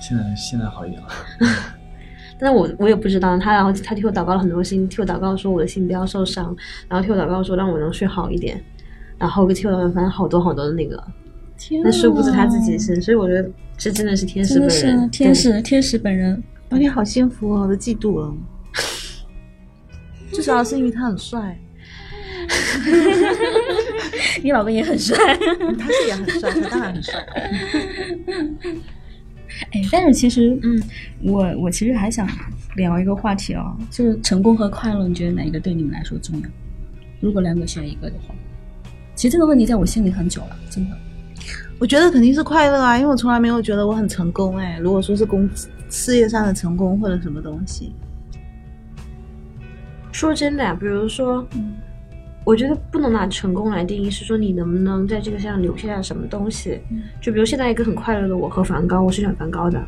现在现在好一点了。但是我我也不知道他，然后他替我祷告了很多心，替我祷告说我的心不要受伤，然后替我祷告说让我能睡好一点，然后替我祷告反正好多好多的那个，天但殊不知他自己是，所以我觉得这真的是天使真的本人，是天使，天使本人。哦，你好幸福哦，我都嫉妒了。最主要是因为他很帅，你老公也很帅。他是也很帅，他当然很帅。哎，但是其实，嗯，我我其实还想聊一个话题哦，就是成功和快乐，你觉得哪一个对你们来说重要？如果两个选一个的话，其实这个问题在我心里很久了，真的。我觉得肯定是快乐啊，因为我从来没有觉得我很成功哎。如果说是工事业上的成功或者什么东西，说真的呀，比如说，嗯我觉得不能拿成功来定义，是说你能不能在这个上留下什么东西。嗯就比如现在一个很快乐的我和梵高，我是选梵高的。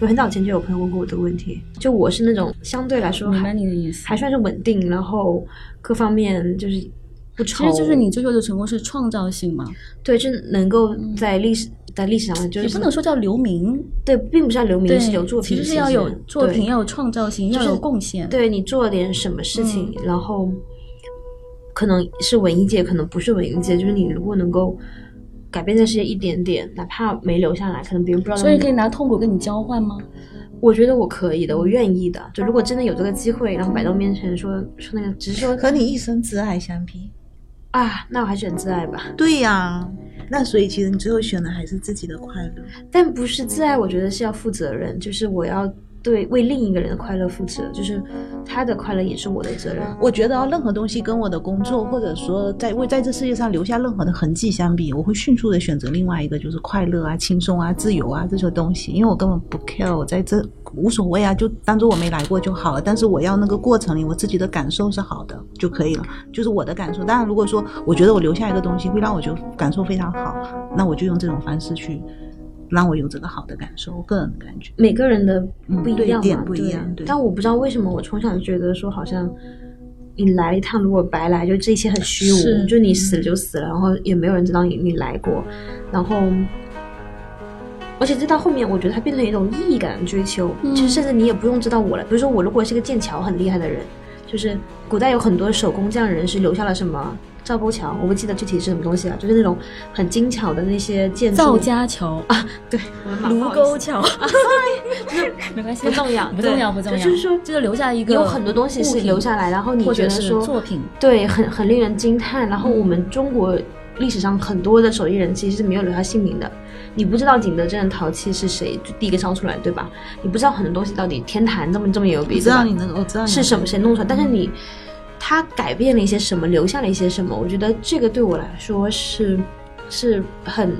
我很早前就有朋友问过我这个问题，就我是那种相对来说还你的意思，还算是稳定，然后各方面就是不其，实就是你追求的成功是创造性嘛，对，是能够在历史在历史上，就是也不能说叫留名，对，并不是要留名，是有作品，其实是要有作品，要有创造性，要有贡献。对你做了点什么事情，嗯然后可能是文艺界，可能不是文艺界，就是你如果能够改变这世界一点点，哪怕没留下来，可能别人不知道。所以可以拿痛苦跟你交换吗？我觉得我可以的，我愿意的。就如果真的有这个机会，然后摆到面前说说那个，只是说和你一生挚爱相比，啊，那我还选自爱吧。对呀、那所以其实你最后选的还是自己的快乐。但不是自爱，我觉得是要负责任，就是我要对为另一个人的快乐负责，就是他的快乐也是我的责任。我觉得任何东西跟我的工作，或者说在为在这世界上留下任何的痕迹相比，我会迅速的选择另外一个，就是快乐啊、轻松啊、自由啊这些东西，因为我根本不 care，我在这无所谓啊，就当做我没来过就好了。但是我要那个过程里，我自己的感受是好的就可以了，就是我的感受。当然，如果说我觉得我留下一个东西会让我就感受非常好，那我就用这种方式去让我有这个好的感受，我个人的感觉。每个人的不一样嘛，对点不一样对但我不知道为什么我从小就觉得说，好像你来一趟，如果白来，就这一切很虚无，就你死了就死了，然后也没有人知道你你来过，然后。而且这到后面，我觉得它变成一种意义感的追求，嗯就是甚至你也不用知道我了。比如说，我如果是个剑桥很厉害的人，就是古代有很多手工匠人是留下了什么赵沟桥，我不记得具体是什么东西了，就是那种很精巧的那些建筑。赵家桥啊、对，卢沟桥，没关系，不重要不重要，不重要。就是说就是留下一个有很多东西是留下来，然后你觉得说作品，对，很很令人惊叹。然后我们中国历史上很多的手艺人其实是没有留下姓名的。你不知道景德镇的陶器是谁第一个烧出来，对吧？你不知道很多东西到底天坛这么这么有名，我知道你那个，我知道你是什么谁弄出来，但是你他改变了一些什么，留下了一些什么？我觉得这个对我来说是是很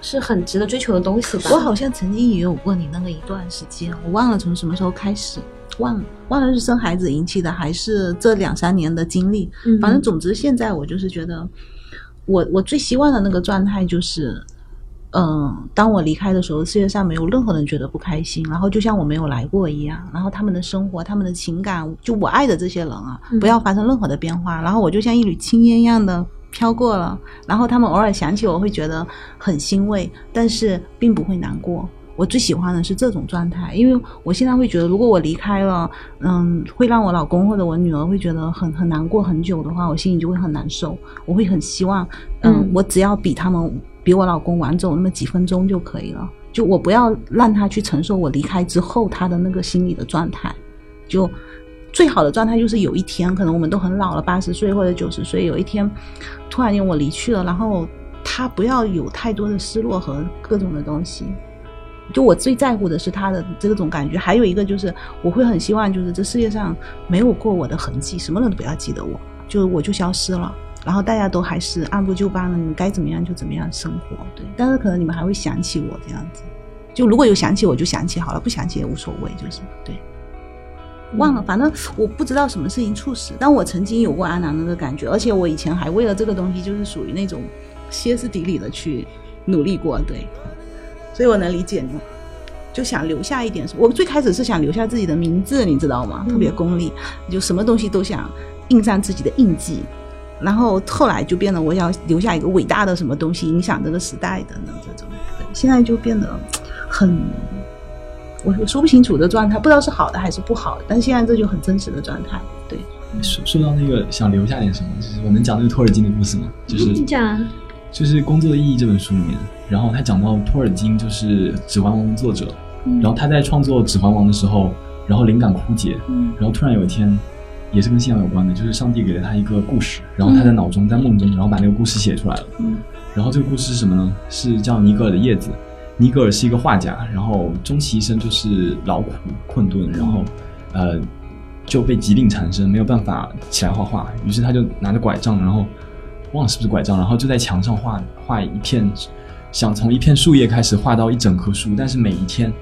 是很值得追求的东西吧。我好像曾经也有过你那个一段时间，我忘了从什么时候开始，忘了忘了是生孩子引起的，还是这两三年的经历。反正总之现在我就是觉得，我我最希望的那个状态就是，嗯，当我离开的时候，世界上没有任何人觉得不开心，然后就像我没有来过一样，然后他们的生活、他们的情感，就我爱的这些人啊，嗯不要发生任何的变化，然后我就像一缕青烟一样的飘过了，然后他们偶尔想起我会觉得很欣慰，但是并不会难过。我最喜欢的是这种状态，因为我现在会觉得，如果我离开了，嗯，会让我老公或者我女儿会觉得很很难过很久的话，我心里就会很难受。我会很希望，嗯，嗯我只要比他们比我老公晚走那么几分钟就可以了，就我不要让他去承受我离开之后他的那个心理的状态，就。最好的状态就是有一天，可能我们都很老了，八十岁或者九十岁，有一天突然间我离去了，然后他不要有太多的失落和各种的东西。就我最在乎的是他的这种感觉，还有一个就是我会很希望，就是这世界上没有过我的痕迹，什么人都不要记得我，就我就消失了，然后大家都还是按部就班的，你该怎么样就怎么样生活，对。但是可能你们还会想起我这样子，就如果有想起我就想起好了，不想起也无所谓，就是对。忘了，反正我不知道什么事情促使，但我曾经有过阿南那个感觉，而且我以前还为了这个东西，就是属于那种歇斯底里的去努力过，对，所以我能理解你，就想留下一点。我最开始是想留下自己的名字，你知道吗？特别功利，就什么东西都想印上自己的印记，然后后来就变得我要留下一个伟大的什么东西，影响这个时代的呢这种，对，现在就变得很。我我说不清楚的状态，不知道是好的还是不好的，但现在这就很真实的状态。对，说说到那个想留下点什么，就是我能讲那个托尔金的故事吗？就是你讲，就是《工作的意义》这本书里面，然后他讲到托尔金就是《指环王》的作者，然后他在创作《指环王》的时候，然后灵感枯竭，嗯然后突然有一天，也是跟信仰有关的，就是上帝给了他一个故事，然后他在脑中在梦中，然后把那个故事写出来了。嗯然后这个故事是什么呢？是叫尼格尔的叶子。尼格尔是一个画家，然后终其一生就是劳苦困顿，然后呃就被疾病缠身，没有办法起来画画，于是他就拿着拐杖，然后忘了是不是拐杖，然后就在墙上画画一片，想从一片树叶开始画到一整棵树，但是每一天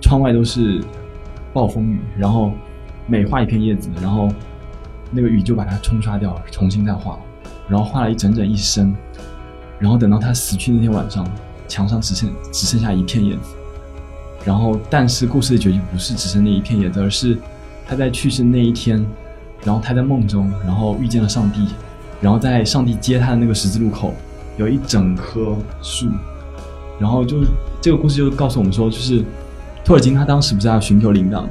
窗外都是暴风雨，然后每画一片叶子，然后那个雨就把它冲刷掉了，重新再画，然后画了一整整一生，然后等到他死去那天晚上，墙上只剩只剩下一片叶子，然后但是故事的结局不是只剩那一片叶子，而是他在去世那一天，然后他在梦中，然后遇见了上帝，然后在上帝接他的那个十字路口，有一整棵树，然后就这个故事就告诉我们说，就是托尔金他当时不是要寻求灵感吗，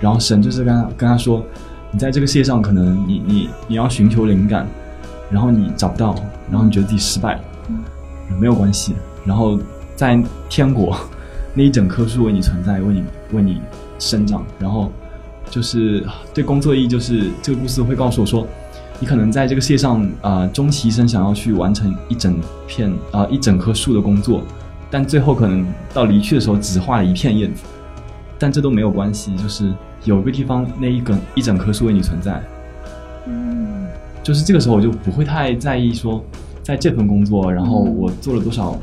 然后神就是跟他跟他说，你在这个世界上可能你你你要寻求灵感，然后你找不到，然后你觉得自己失败了，没有关系，然后在天国那一整棵树为你存在，为你为你生长，然后就是对工作意义，就是这个故事会告诉我说，你可能在这个世界上啊、呃终其一生想要去完成一整片啊、一整棵树的工作，但最后可能到离去的时候只画了一片叶子，但这都没有关系，就是有个地方那一根一整棵树为你存在，嗯就是这个时候我就不会太在意说，在这份工作，然后我做了多少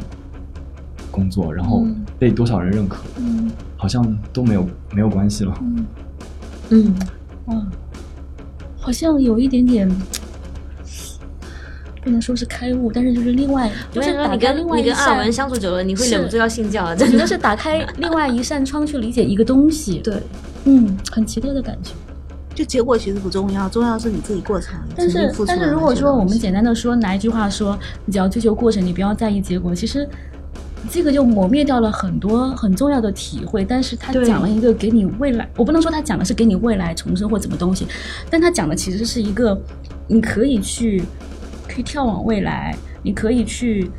工作，然后嗯。被多少人认可，嗯。好像都没有没有关系了。嗯，嗯，哇，好像有一点点。不能说是开悟，但是就是另外，就是打开另外一你跟阿尔文，相处久了，你会忍不住要信教了，我真的是打开另外一扇窗去理解一个东西。对，嗯，很奇特的感觉。就结果其实不重要，重要是你自己过程。但是但是如果说我们简单的说拿一句话说，你只要追求过程，你不要在意结果，其实这个就磨灭掉了很多很重要的体会。但是他讲了一个给你未来，我不能说他讲的是给你未来重生或怎么东西，但他讲的其实是一个你可以去可以眺望未来，你可以去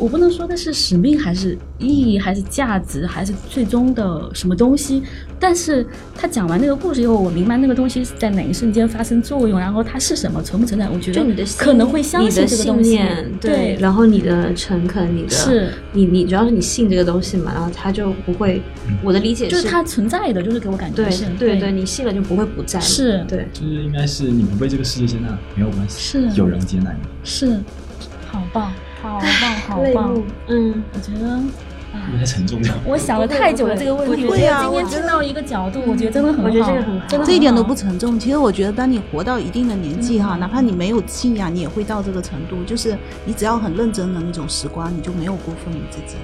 我不能说的是使命还是意义还是价值还是最终的什么东西，但是他讲完那个故事以后，我明白那个东西是在哪一瞬间发生作用，然后它是什么存不存在，我觉得就你的可能会相信你的信这个东西念，，对，然后你的诚恳，你的是。你你主要是你信这个东西嘛，然后他就不会，我的理解就是它存在的，就是给我感觉对是，对对，你信了就不会不在，是。对。就是应该是你们被这个世界接纳没有关系，是。有人接纳你。是，好棒，好棒，好棒，，嗯，我觉得。太沉重了？我想了太久了这个问题，我觉今天听到一个角度，我觉得真的很好，我觉得这个很好真的这一点都不沉重。其实我觉得，当你活到一定的年纪哈，哪怕你没有信仰，你也会到这个程度。就是你只要很认真的那种时光，你就没有辜负你自己。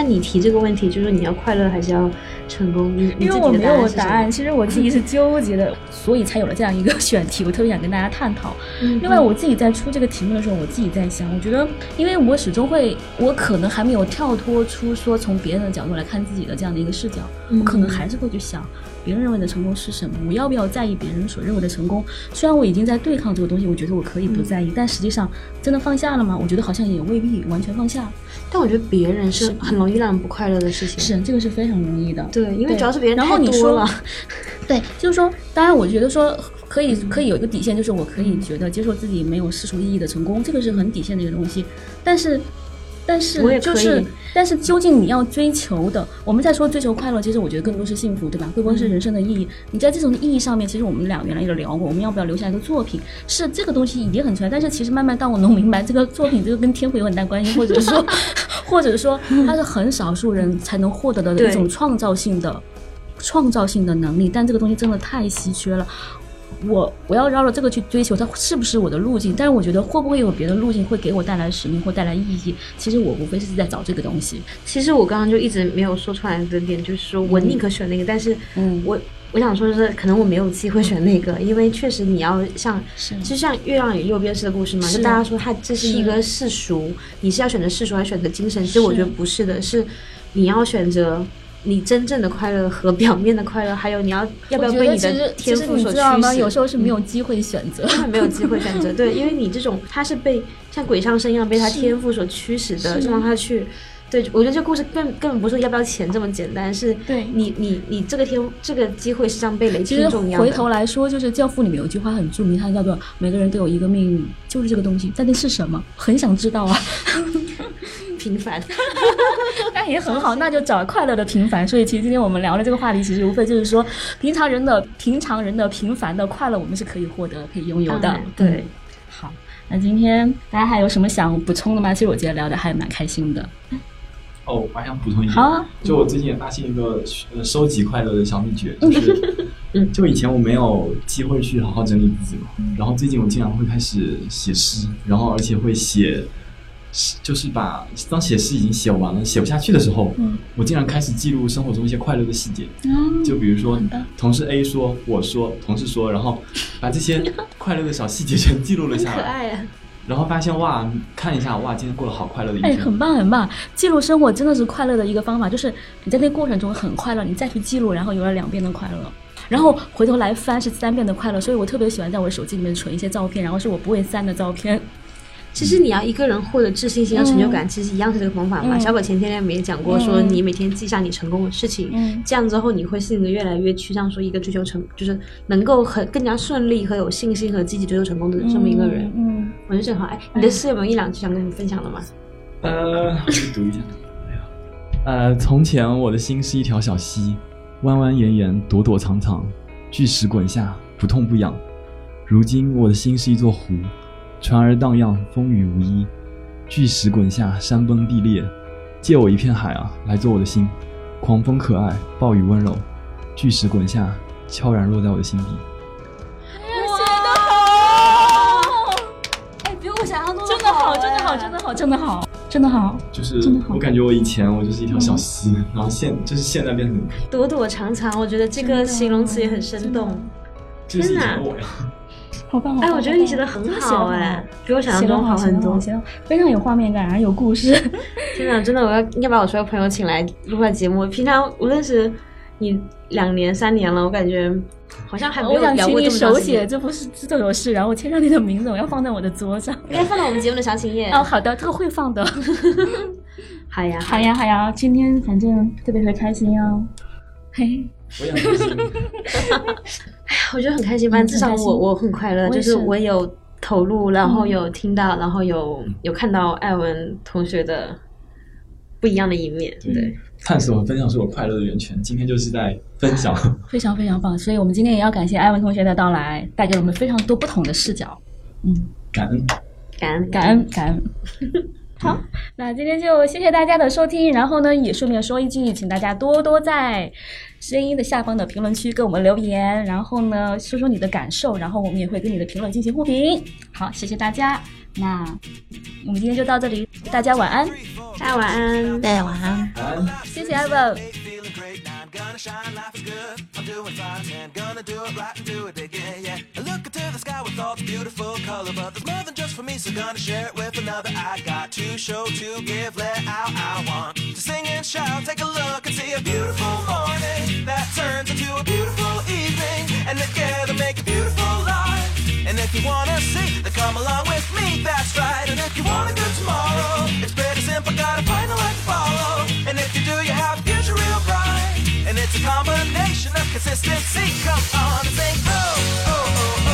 那你提这个问题，就是你要快乐还是要成功？你你因为我没有答案，其实我自己是纠结的，所以才有了这样一个选题，我特别想跟大家探讨。嗯另外，我自己在出这个题目的时候，我自己在想，我觉得，因为我始终会，我可能还没有跳脱出说从别人的角度来看自己的这样的一个视角，我可能还是会去想。别人认为的成功是什么？我要不要在意别人所认为的成功？虽然我已经在对抗这个东西，我觉得我可以不在意，但实际上真的放下了吗？我觉得好像也未必完全放下。但我觉得别人是很容易让人不快乐的事情。是，这个是非常容易的。对，因为主要是别人然后你说太多了。对，就是说，当然，我觉得说可以可以有一个底线，就是我可以觉得接受自己没有世俗意义的成功，这个是很底线的一个东西。但是，但是就是，但是究竟你要追求的，我们在说追求快乐，其实我觉得更多是幸福，对吧？更多是人生的意义。你在这种意义上面，其实我们俩原来也聊过，我们要不要留下一个作品？是这个东西也很重要，但是其实慢慢当我弄明白这个作品，这个跟天赋有很大关系，或者说，或者说它是很少数人才能获得的一种创造性的。创造性的能力，但这个东西真的太稀缺了。我我要绕着这个去追求，它是不是我的路径？但是我觉得会不会有别的路径会给我带来使命或带来意义？其实我无非是在找这个东西。其实我刚刚就一直没有说出来的点，就是说我宁可选那个，但是嗯我我想说的是，可能我没有机会选那个，因为确实你要像，是就像月亮与六便士的故事嘛，就大家说它这是一个世俗，你是要选择世俗还是选择精神？其实我觉得不是的，是你要选择。你真正的快乐和表面的快乐，还有你要要不要被你的天赋所驱你知道吗？使？有时候是没有机会选择。没有机会选择。对，因为你这种他是被像鬼上身一样被他天赋所驱使的，让他去。对，我觉得这故事根根本不是要不要钱这么简单，是对你你你这个天这个机会是像被雷其实劈中一样的。回头来说，就是《教父》里面有一句话很著名，它叫做“每个人都有一个命运，就是这个东西”，但那是什么？很想知道啊。平凡，那也很好，那就找快乐的平凡。所以其实今天我们聊的这个话题，其实无非就是说，平常人的平常人的平凡的快乐，我们是可以获得、可以拥有的。对嗯，好，那今天大家还有什么想补充的吗？其实我觉得聊的还蛮开心的。哦，我还想补充一点，啊就我最近也发现一个呃收集快乐的小秘诀，就 是，就以前我没有机会去好好整理自己嘛，然后最近我经常会开始写诗，然后而且会写，就是把当写诗已经写完了，写不下去的时候，嗯我竟然开始记录生活中一些快乐的细节，嗯就比如说同事 A 说，我说，同事说，然后把这些快乐的小细节全记录了下来，可爱啊！然后发现哇，看一下哇，今天过得好快乐的一哎，天。很棒很棒！记录生活真的是快乐的一个方法，就是你在那个过程中很快乐，你再去记录，然后有了两遍的快乐，然后回头来翻是三遍的快乐。所以我特别喜欢在我的手机里面存一些照片，然后是我不会删的照片。其实你要一个人获得自信心和成就感，其实一样是这个方法嘛。嗯小可前天也讲过，说嗯你每天记下你成功的事情，嗯这样之后你会性格越来越趋向说一个追求成，就是能够很更加顺利和有信心和积极追求成功的这么一个人。嗯，我觉得正好。哎，你的诗有没有一两句想跟你们分享的吗？呃，读一下。呃，从前我的心是一条小溪，弯弯延延，躲躲藏藏，巨石滚下，不痛不痒。如今我的心是一座湖，船儿荡漾，风雨无依。巨石滚下，山崩地裂，借我一片海啊，来做我的心。狂风可爱，暴雨温柔，巨石滚下，悄然落在我的心底。写的好，哎，比我想象中真的好，真的好，真的好，真的好，真的好。就是真的好我感觉我以前我就是一条小溪，然后现就是现在变成躲躲藏藏，我觉得这个形容词也很生动。这是以天哪前的我呀。好棒！好棒哎，我觉得你写的很好哎，比我想象中好很多。非常有画面感，然后有故事。真的，真的，我要应该把我所有朋友请来录下节目。平常无论是你两年三年了，我感觉好像还没有聊过想请你手写，这不是这种事，然后我签上你的名字，我要放在我的桌上。应该放到我们节目的详情页。哦，好的，这个会放的。好呀，好呀，好呀，今天反正特别特别开心哦。嘿，我也很开心。我觉得很开心，反正至少我我很快乐，就是是我有投入，然后嗯有听到，然后有有看到艾文同学的不一样的一面，对。探索和分享是我快乐的源泉。今天就是在分享。非常非常棒，所以我们今天也要感谢艾文同学的到来，带给我们非常多不同的视角。嗯，感恩。感恩感恩感恩。好，那今天就谢谢大家的收听，然后呢，也顺便说一句，请大家多多在声音的下方的评论区给我们留言，然后呢，说说你的感受，然后我们也会跟你的评论进行互评。好，谢谢大家，那我们今天就到这里，大家晚安，大家晚安。大家，晚安。谢谢艾 to sing and shout. Take a look and see a beautiful morning that turns into a beautiful evening. And together make a beautiful life. And if you wanna see, then come along with me, that's right. And if you want a good tomorrow, it's pretty simple, gotta find a light to follow. And if you do, you have a future real bright. And it's a combination of consistency. Come on and sing, oh, oh, oh. oh.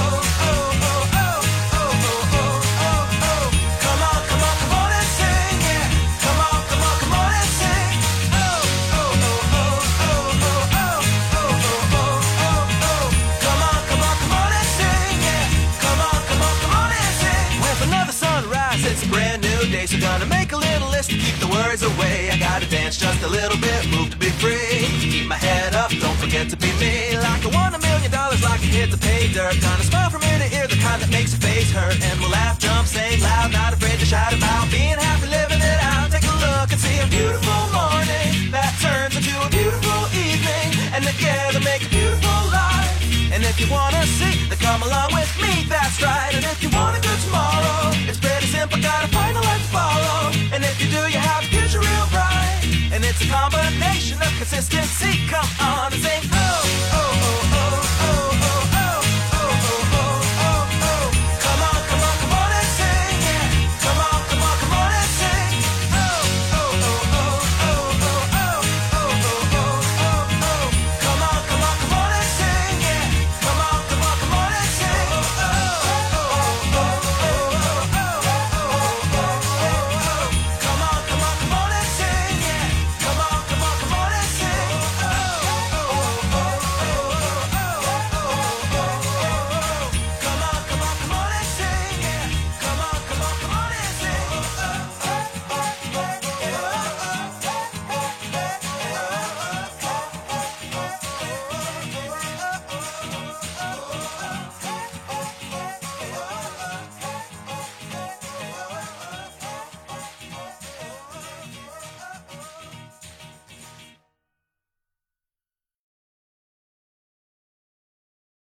Little list to keep the worries away. I gotta dance just a little bit, move to be free. Keep my head up, don't forget to be me. Like I won a million dollars, like I hit the pay dirt. Gonna smile from ear to ear, the kind that makes your face hurt. And we'll laugh, jump, sing loud, not afraid to shout about being happy, living it out. Take a look and see a beautiful morning that turns into a beautiful evening. And together make a beautiful life. And if you wanna see, then come along with me, that's right. And if you want a good tomorrow, combination of consistency. Come on and sing, oh,